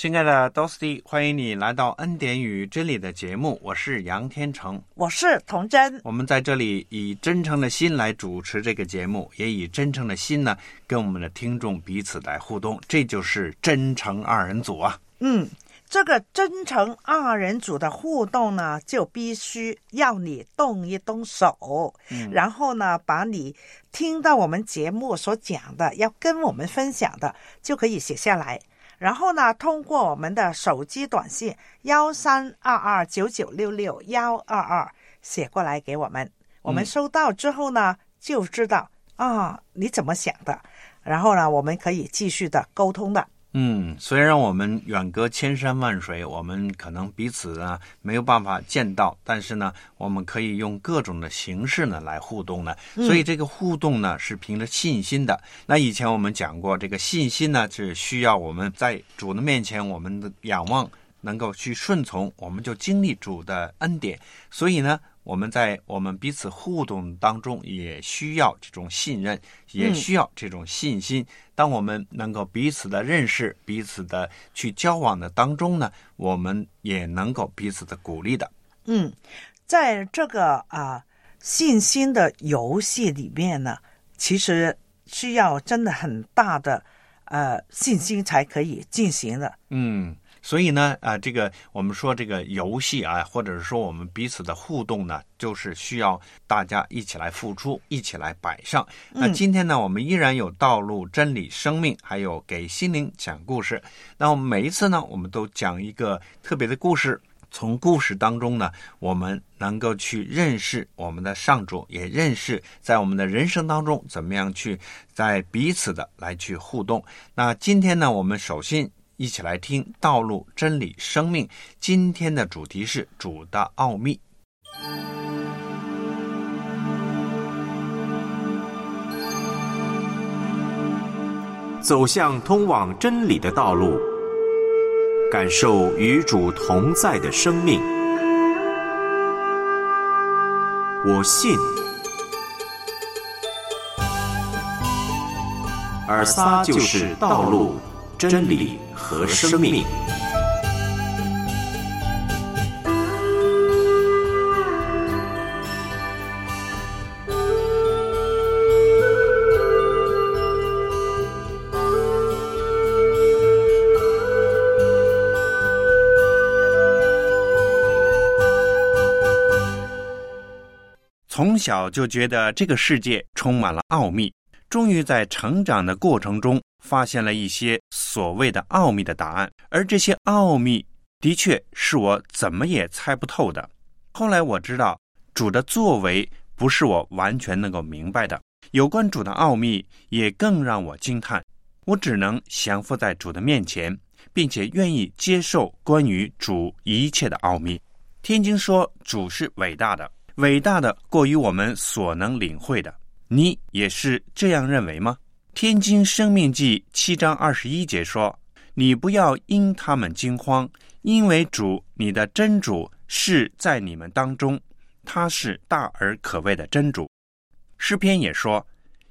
亲爱的 Dosti，欢迎你来到《恩典与真理》的节目，我是杨天成，我是童真。我们在这里以真诚的心来主持这个节目，也以真诚的心呢跟我们的听众彼此来互动，这就是真诚二人组啊。嗯，这个真诚二人组的互动呢，就必须要你动一动手，嗯然后呢，把你听到我们节目所讲的，要跟我们分享的，就可以写下来。然后呢，通过我们的手机短信幺三二二九九六六幺二二写过来给我们，我们收到之后呢，就知道啊你怎么想的，然后呢，我们可以继续的沟通的。嗯，虽然我们远隔千山万水，我们可能彼此呢没有办法见到，但是呢，我们可以用各种的形式呢来互动呢。所以这个互动呢是凭着信心的。那以前我们讲过，这个信心呢是需要我们在主的面前，我们的仰望能够去顺从，我们就经历主的恩典。所以呢，我们在我们彼此互动当中，也需要这种信任，也需要这种信心。当我们能够彼此的认识、彼此的去交往的当中呢，我们也能够彼此的鼓励的。嗯，在这个啊、信心的游戏里面呢，其实需要真的很大的呃信心才可以进行的。嗯，所以呢，啊、这个我们说这个游戏啊，或者是说我们彼此的互动呢，就是需要大家一起来付出，一起来摆上。那今天呢，我们依然有道路、真理、生命，还有给心灵讲故事。那我们每一次呢，我们都讲一个特别的故事。从故事当中呢，我们能够去认识我们的上主，也认识在我们的人生当中怎么样去在彼此的来去互动。那今天呢，我们首先一起来听《道路、真理、生命》。今天的主题是主的奥秘。走向通往真理的道路，感受与主同在的生命。我信。尔撒就是道路、真理和生命。从小就觉得这个世界充满了奥秘，终于在成长的过程中发现了一些所谓的奥秘的答案，而这些奥秘的确是我怎么也猜不透的。后来我知道，主的作为不是我完全能够明白的，有关主的奥秘也更让我惊叹。我只能降服在主的面前，并且愿意接受关于主一切的奥秘。天经说，主是伟大的。伟大的过于我们所能领会的，你也是这样认为吗？天经生命记七章二十一节说：“你不要因他们惊慌，因为主你的真主是在你们当中，他是大而可畏的真主。”诗篇也说：“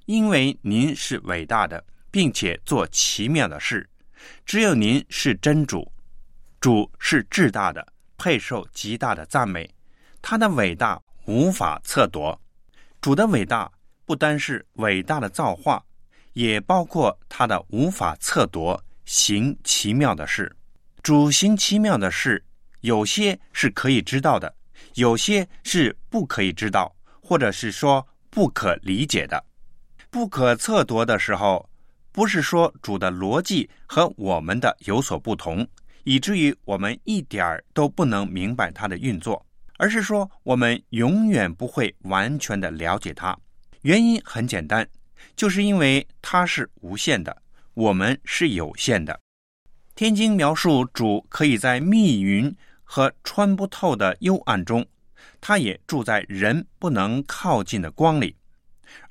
因为您是伟大的，并且做奇妙的事，只有您是真主，主是至大的，配受极大的赞美，他的伟大。”无法测度，主的伟大不单是伟大的造化，也包括他的无法测度行奇妙的事。主行奇妙的事，有些是可以知道的，有些是不可以知道，或者是说不可理解的。不可测度的时候，不是说主的逻辑和我们的有所不同，以至于我们一点儿都不能明白它的运作。而是说，我们永远不会完全的了解它。原因很简单，就是因为它是无限的，我们是有限的。天经描述主可以在密云和穿不透的幽暗中，他也住在人不能靠近的光里，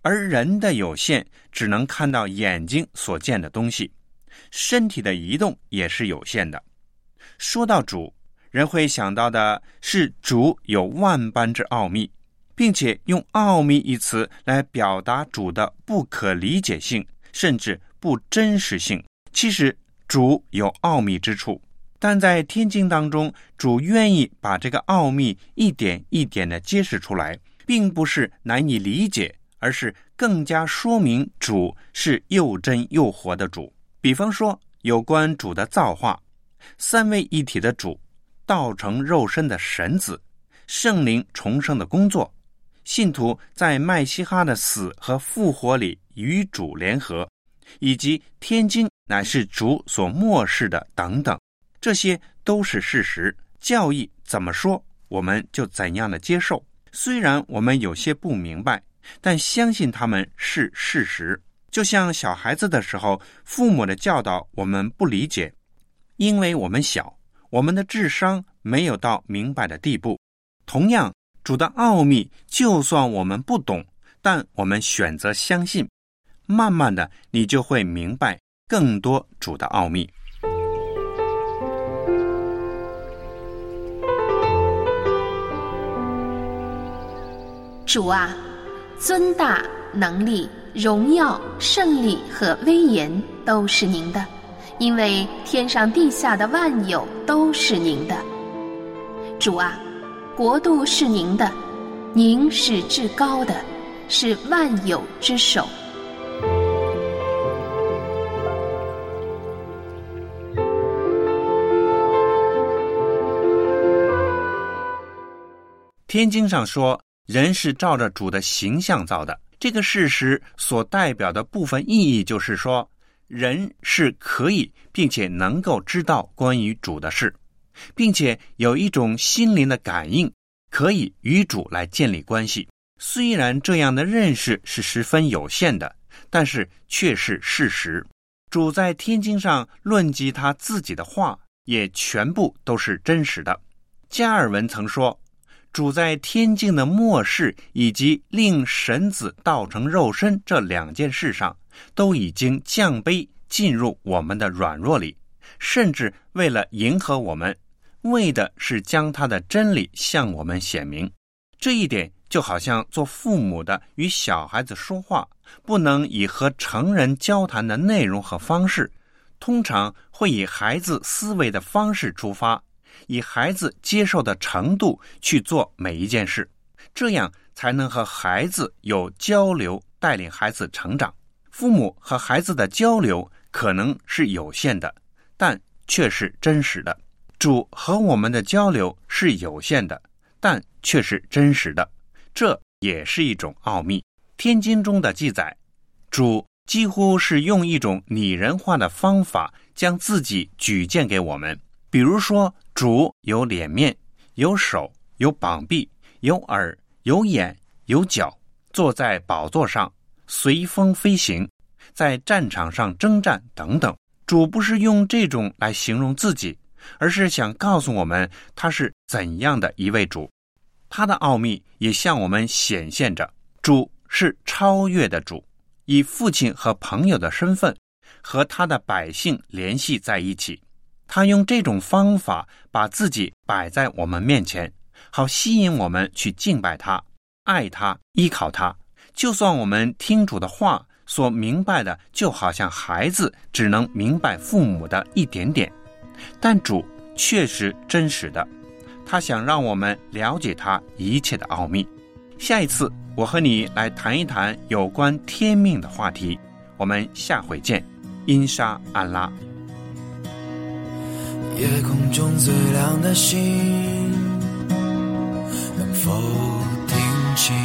而人的有限只能看到眼睛所见的东西，身体的移动也是有限的。说到主，人会想到的是主有万般之奥秘，并且用“奥秘”一词来表达主的不可理解性，甚至不真实性。其实主有奥秘之处，但在天经当中，主愿意把这个奥秘一点一点的揭示出来，并不是难以理解，而是更加说明主是又真又活的主。比方说，有关主的造化。三位一体的主，道成肉身的神子，圣灵重生的工作，信徒在麦西哈的死和复活里与主联合，以及天经乃是主所漠视的等等，这些都是事实。教义怎么说，我们就怎样的接受。虽然我们有些不明白，但相信他们是事实。就像小孩子的时候，父母的教导我们不理解。因为我们小，我们的智商没有到明白的地步。同样，主的奥秘，就算我们不懂，但我们选择相信，慢慢的，你就会明白更多主的奥秘。主啊，尊大、能力、荣耀、胜利和威严都是您的。因为天上地下的万有都是您的，主啊，国度是您的，您是至高的，是万有之首。天经上说，人是照着主的形象造的，这个事实所代表的部分意义就是说。人是可以并且能够知道关于主的事，并且有一种心灵的感应，可以与主来建立关系。虽然这样的认识是十分有限的，但是却是事实。主在天经上论及他自己的话，也全部都是真实的。加尔文曾说：“主在天境的末世以及令神子道成肉身这两件事上。”都已经降卑进入我们的软弱里，甚至为了迎合我们，为的是将他的真理向我们显明。这一点就好像做父母的与小孩子说话，不能以和成人交谈的内容和方式，通常会以孩子思维的方式出发，以孩子接受的程度去做每一件事，这样才能和孩子有交流，带领孩子成长。父母和孩子的交流可能是有限的，但却是真实的。主和我们的交流是有限的，但却是真实的。这也是一种奥秘。天经中的记载，主几乎是用一种拟人化的方法将自己举荐给我们。比如说，主有脸面，有手，有膀臂，有耳，有眼，有脚，坐在宝座上。随风飞行，在战场上征战等等。主不是用这种来形容自己，而是想告诉我们他是怎样的一位主。他的奥秘也向我们显现着。主是超越的主，以父亲和朋友的身份和他的百姓联系在一起。他用这种方法把自己摆在我们面前，好吸引我们去敬拜他、爱他、依靠他。就算我们听主的话，所明白的就好像孩子只能明白父母的一点点，但主确实真实的，他想让我们了解他一切的奥秘。下一次我和你来谈一谈有关天命的话题，我们下回见，因沙安拉。夜空中最亮的星，能否听清？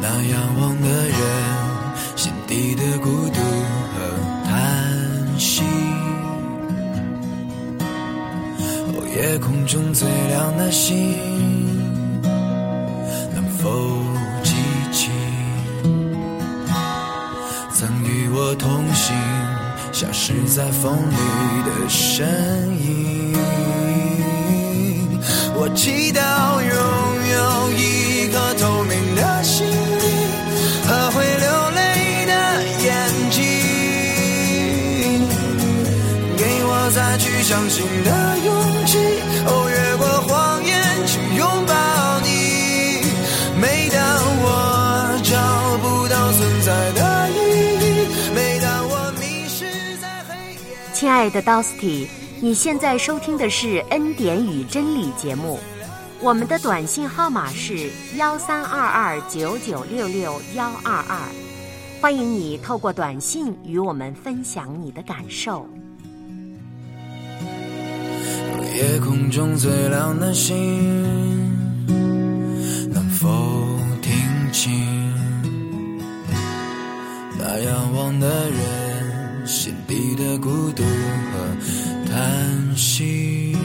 那仰望的人心底的孤独夜空中最亮的星，能否记起？曾与我同行，消失在风里的身影。我祈祷拥有一颗透明的心灵和会流泪的眼睛，给我再去相信的爱的 Dosty，你现在收听的是《恩典与真理》节目，我们的短信号码是幺三二二九九六六幺二二，欢迎你透过短信与我们分享你的感受。夜空中最亮的星，能否听清那仰望的人心底的孤独？叹息？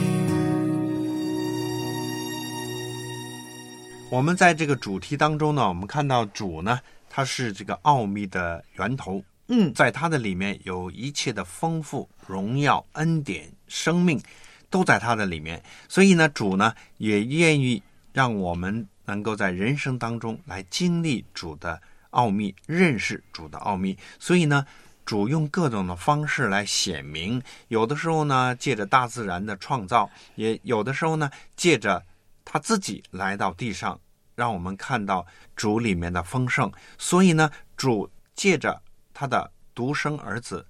我们在这个主题当中呢，我们看到主呢，它是这个奥秘的源头，嗯，在它的里面有一切的丰富、荣耀、恩典、生命，都在它的里面。所以呢，主呢也愿意让我们能够在人生当中来经历主的奥秘，认识主的奥秘。所以呢，主用各种的方式来显明，有的时候呢，借着大自然的创造，也有的时候呢，借着他自己来到地上，让我们看到主里面的丰盛。所以呢，主借着他的独生儿子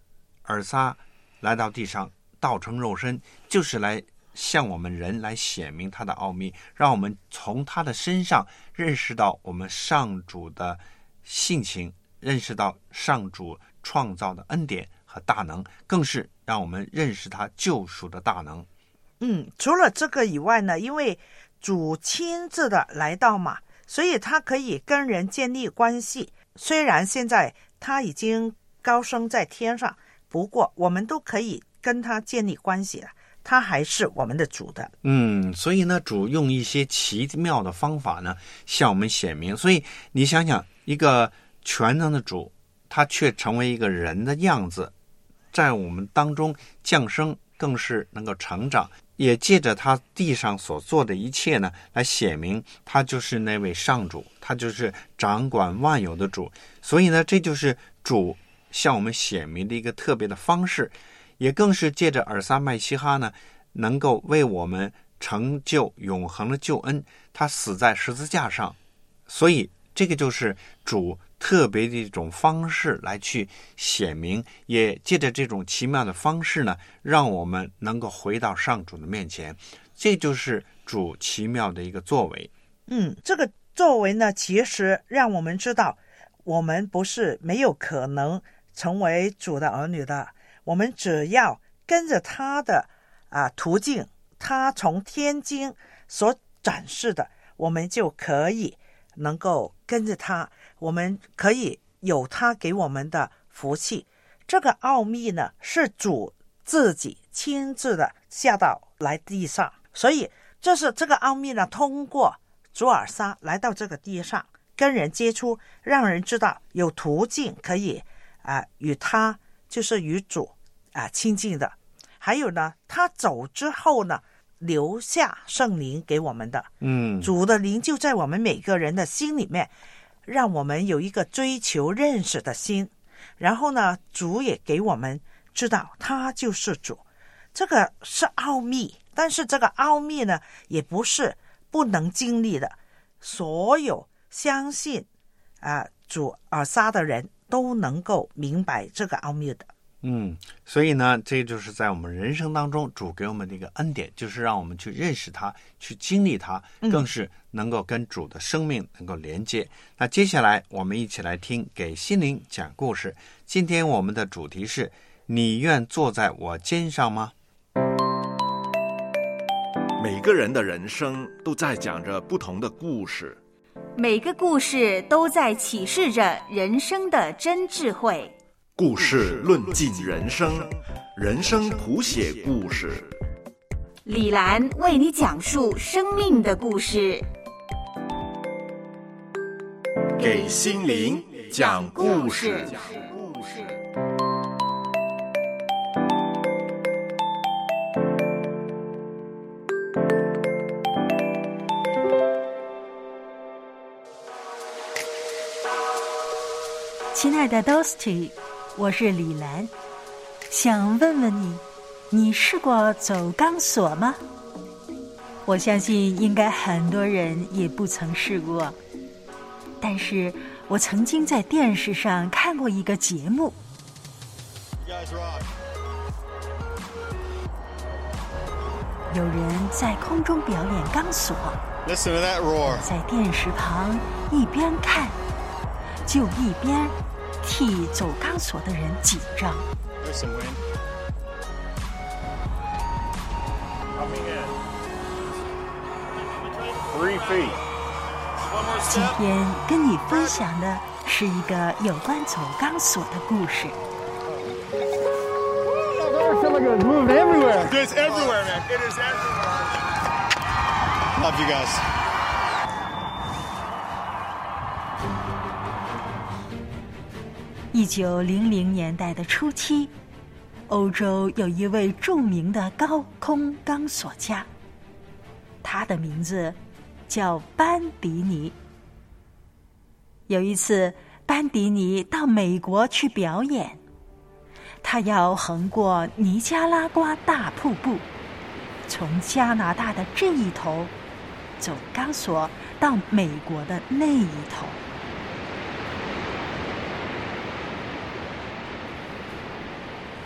尔撒来到地上，道成肉身，就是来向我们人来显明他的奥秘，让我们从他的身上认识到我们上主的性情，认识到上主创造的恩典和大能，更是让我们认识他救赎的大能。嗯，除了这个以外呢，因为主亲自的来到嘛，所以他可以跟人建立关系。虽然现在他已经高升在天上，不过我们都可以跟他建立关系了。他还是我们的主的。嗯，所以呢，主用一些奇妙的方法呢，向我们显明。所以你想想，一个全能的主，他却成为一个人的样子，在我们当中降生，更是能够成长，也借着他地上所做的一切呢，来显明他就是那位上主，他就是掌管万有的主。所以呢，这就是主向我们显明的一个特别的方式。也更是借着尔撒麦西哈呢，能够为我们成就永恒的救恩。他死在十字架上，所以这个就是主特别的一种方式来去显明，也借着这种奇妙的方式呢，让我们能够回到上主的面前。这就是主奇妙的一个作为。嗯，这个作为呢，其实让我们知道，我们不是没有可能成为主的儿女的。我们只要跟着他的啊途径，他从天经所展示的，我们就可以能够跟着他，我们可以有他给我们的福气。这个奥秘呢，是主自己亲自的下到来地上，所以这是这个奥秘呢，通过主尔撒来到这个地上，跟人接触，让人知道有途径可以啊与他就是与主。啊，亲近的，还有呢，他走之后呢，留下圣灵给我们的，嗯，主的灵就在我们每个人的心里面，让我们有一个追求认识的心。然后呢，主也给我们知道他就是主，这个是奥秘。但是这个奥秘呢，也不是不能经历的，所有相信啊主尔撒的人都能够明白这个奥秘的。嗯，所以呢，这就是在我们人生当中主给我们的一个恩典，就是让我们去认识他，去经历他，更是能够跟主的生命能够连接。那接下来我们一起来听给心灵讲故事。今天我们的主题是：你愿坐在我肩上吗？每个人的人生都在讲着不同的故事，每个故事都在启示着人生的真智慧。故事论尽人生，人生谱写故事。李兰为你讲述生命的故事，给心灵讲故事。故事。亲爱的 Dosty。我是李兰，想问问你，你试过走钢索吗？我相信应该很多人也不曾试过，但是我曾经在电视上看过一个节目。有人在空中表演钢索，在电视旁一边看，就一边替走钢索的人紧张。今天跟你分享的是一个有关走钢索的故事。feel like it 一九零零年代的初期，欧洲有一位著名的高空钢索家，他的名字叫班迪尼。有一次，班迪尼到美国去表演。他要横过尼加拉瓜大瀑布，从加拿大的这一头走钢索到美国的那一头。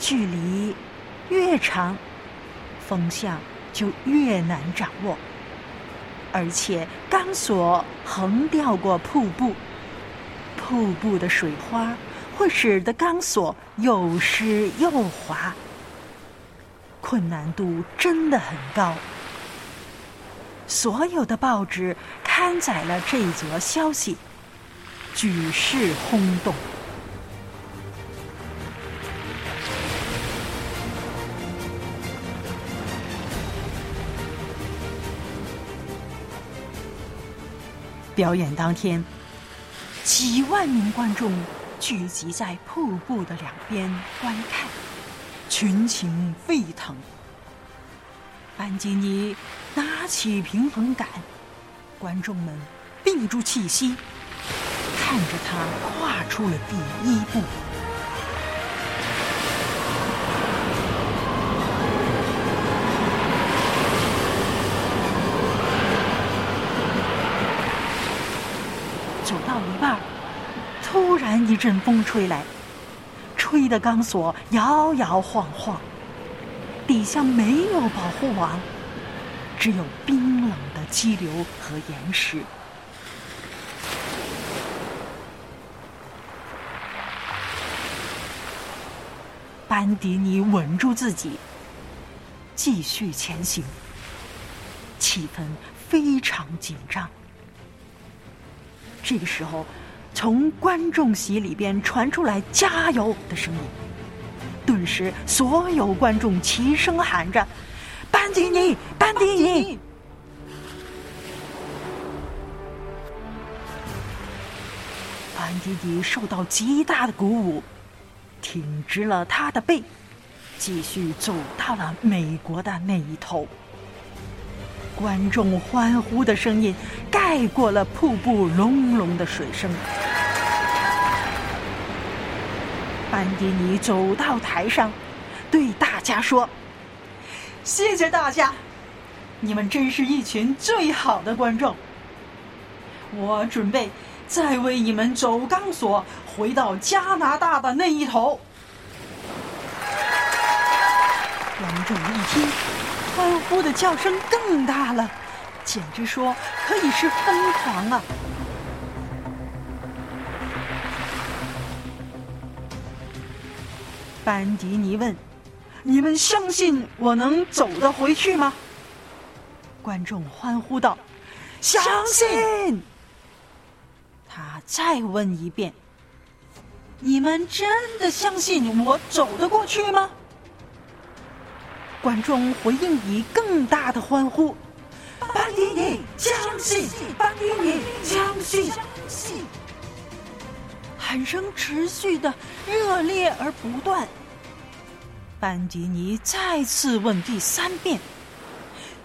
距离越长，风向就越难掌握，而且钢索横掉过瀑布，瀑布的水花。会使得钢索又湿又滑，困难度真的很高。所有的报纸刊载了这则消息，举世轰动。表演当天，几万名观众。聚集在瀑布的两边观看，群情沸腾。班吉尼拿起平衡杆，观众们屏住气息，看着他跨出了第一步。然一阵风吹来，吹得钢索摇摇晃晃，底下没有保护网，只有冰冷的激流和岩石。班迪尼稳住自己，继续前行，气氛非常紧张。这个时候。从观众席里边传出来“加油”的声音，顿时所有观众齐声喊着：“班迪尼，班迪尼！”班迪尼受到极大的鼓舞，挺直了他的背，继续走到了美国的那一头。观众欢呼的声音盖过了瀑布隆隆的水声。班迪尼走到台上，对大家说：“谢谢大家，你们真是一群最好的观众。我准备再为你们走钢索，回到加拿大的那一头。”观众一听，欢呼的叫声更大了，简直说可以是疯狂啊！班迪尼问：“你们相信我能走得回去吗？”观众欢呼道：“相信！”他再问一遍：“你们真的相信我走得过去吗？”观众回应以更大的欢呼：“班迪尼，相信！班迪尼，相信！”喊声持续的热烈而不断。班迪尼再次问第三遍：“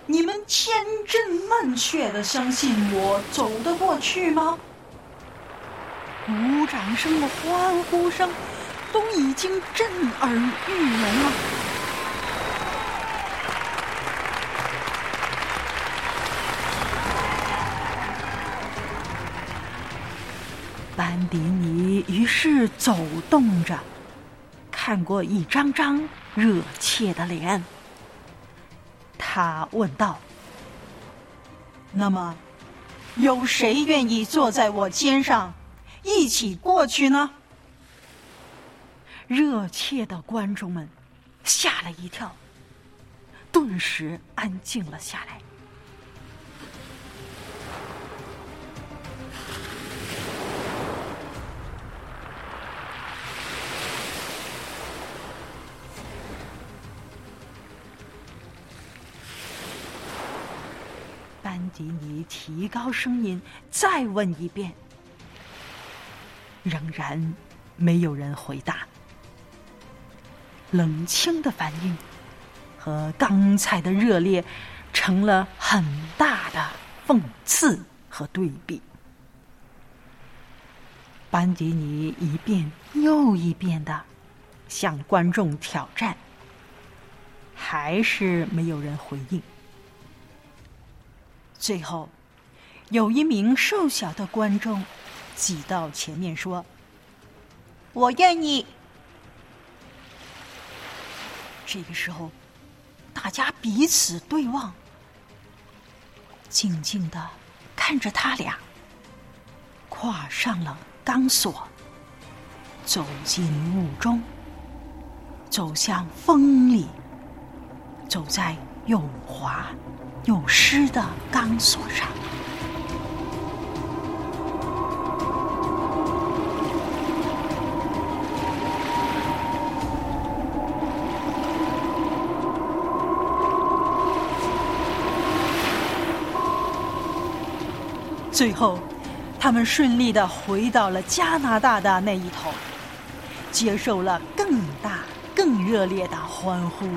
你们千真万确的相信我走得过去吗？”鼓掌声和欢呼声都已经震耳欲聋了。迪尼于是走动着，看过一张张热切的脸。他问道：“那么，有谁愿意坐在我肩上，一起过去呢？”热切的观众们吓了一跳，顿时安静了下来。迪尼提高声音再问一遍，仍然没有人回答。冷清的反应和刚才的热烈成了很大的讽刺和对比。班迪尼一遍又一遍的向观众挑战，还是没有人回应。最后，有一名瘦小的观众挤到前面说：“我愿意。”这个时候，大家彼此对望，静静的看着他俩跨上了钢索，走进雾中，走向风里，走在又滑又湿的钢索上。最后，他们顺利的回到了加拿大的那一头，接受了更大、更热烈的欢呼。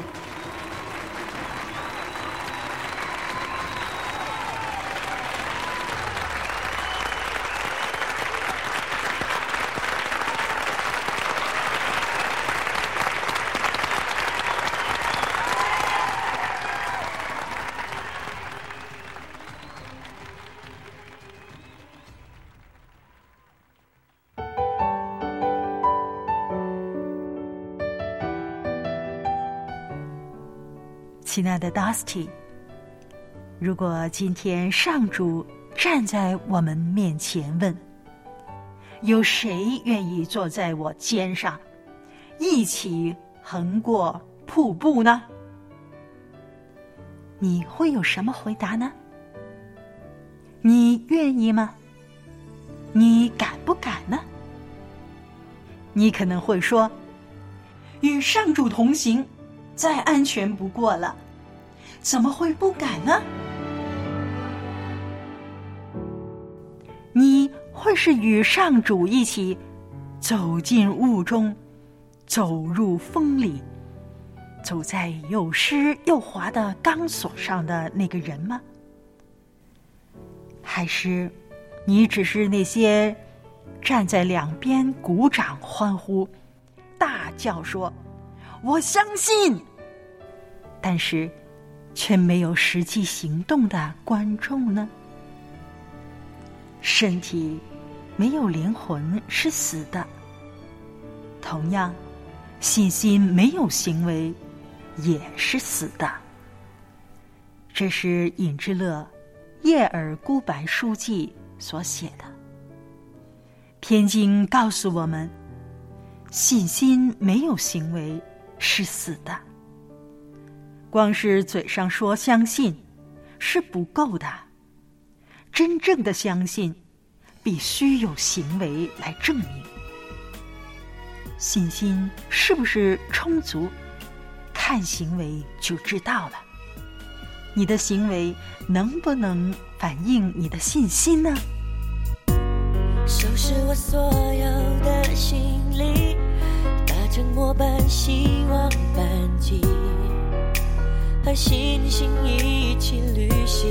亲爱的 Dusty，如果今天上主站在我们面前问：“有谁愿意坐在我肩上，一起横过瀑布呢？”你会有什么回答呢？你愿意吗？你敢不敢呢？你可能会说：“与上主同行。”再安全不过了，怎么会不敢呢？你会是与上主一起走进雾中，走入风里，走在又湿又滑的钢索上的那个人吗？还是你只是那些站在两边鼓掌欢呼、大叫说？我相信，但是却没有实际行动的观众呢？身体没有灵魂是死的，同样，信心没有行为也是死的。这是尹志乐叶尔孤白书记所写的。天经告诉我们，信心没有行为。是死的。光是嘴上说相信是不够的，真正的相信必须有行为来证明。信心是不是充足，看行为就知道了。你的行为能不能反映你的信心呢？收拾我所有的行李。沉默般希望班机，和星星一起旅行。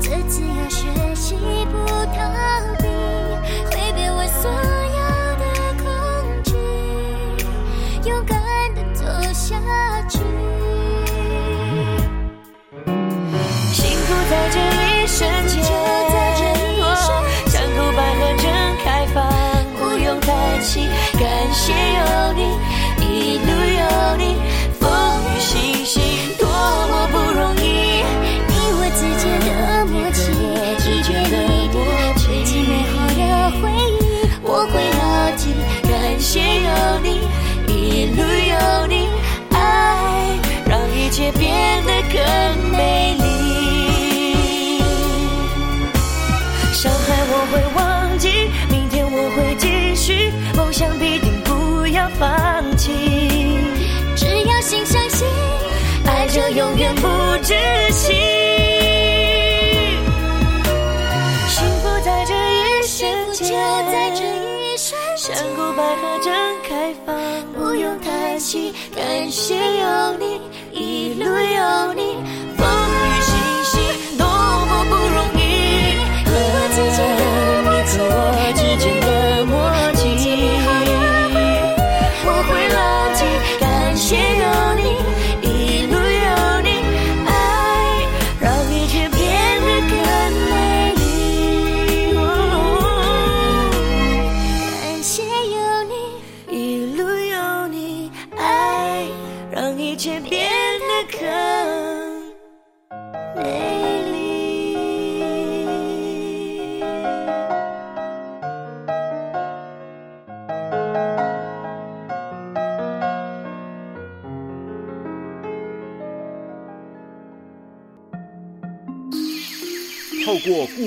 这次要学习不。感谢有你，一路有你，爱让一切变得更美丽。伤害我会忘记，明天我会继续，梦想必定不要放弃。只要心相信，爱就永远不止息。感谢有你，一路有你，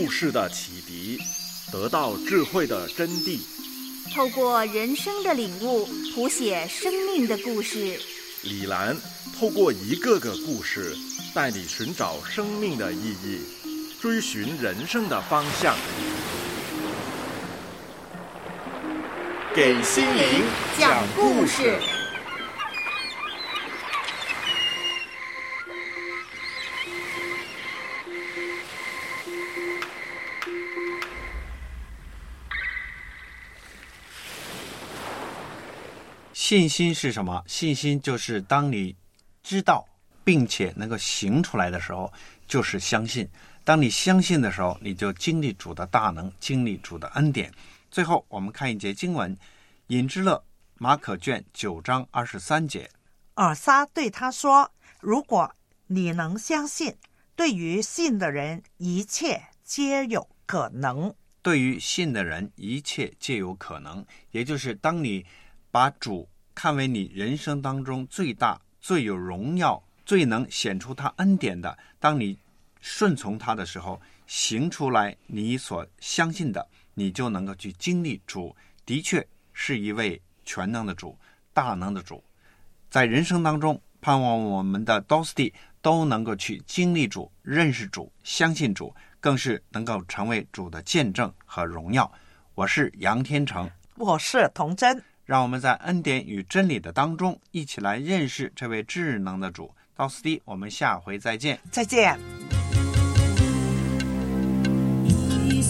过故事的启迪，得到智慧的真谛。透过人生的领悟，谱写生命的故事。李兰透过一个个故事，带你寻找生命的意义，追寻人生的方向。给心灵讲故事。信心是什么？信心就是当你知道并且能够行出来的时候，就是相信。当你相信的时候，你就经历主的大能，经历主的恩典。最后，我们看一节经文，《引之乐》马可卷九章二十三节。尔撒对他说：“如果你能相信，对于信的人，一切皆有可能。对于信的人，一切皆有可能。也就是当你把主看为你人生当中最大、最有荣耀、最能显出他恩典的，当你顺从他的时候，行出来你所相信的，你就能够去经历主的确是一位全能的主、大能的主。在人生当中，盼望我们的 Dosty 都能够去经历主、认识主、相信主，更是能够成为主的见证和荣耀。我是杨天成，我是童真。让我们在恩典与真理的当中，一起来认识这位智能的主。到斯蒂，我们下回再见。再见。一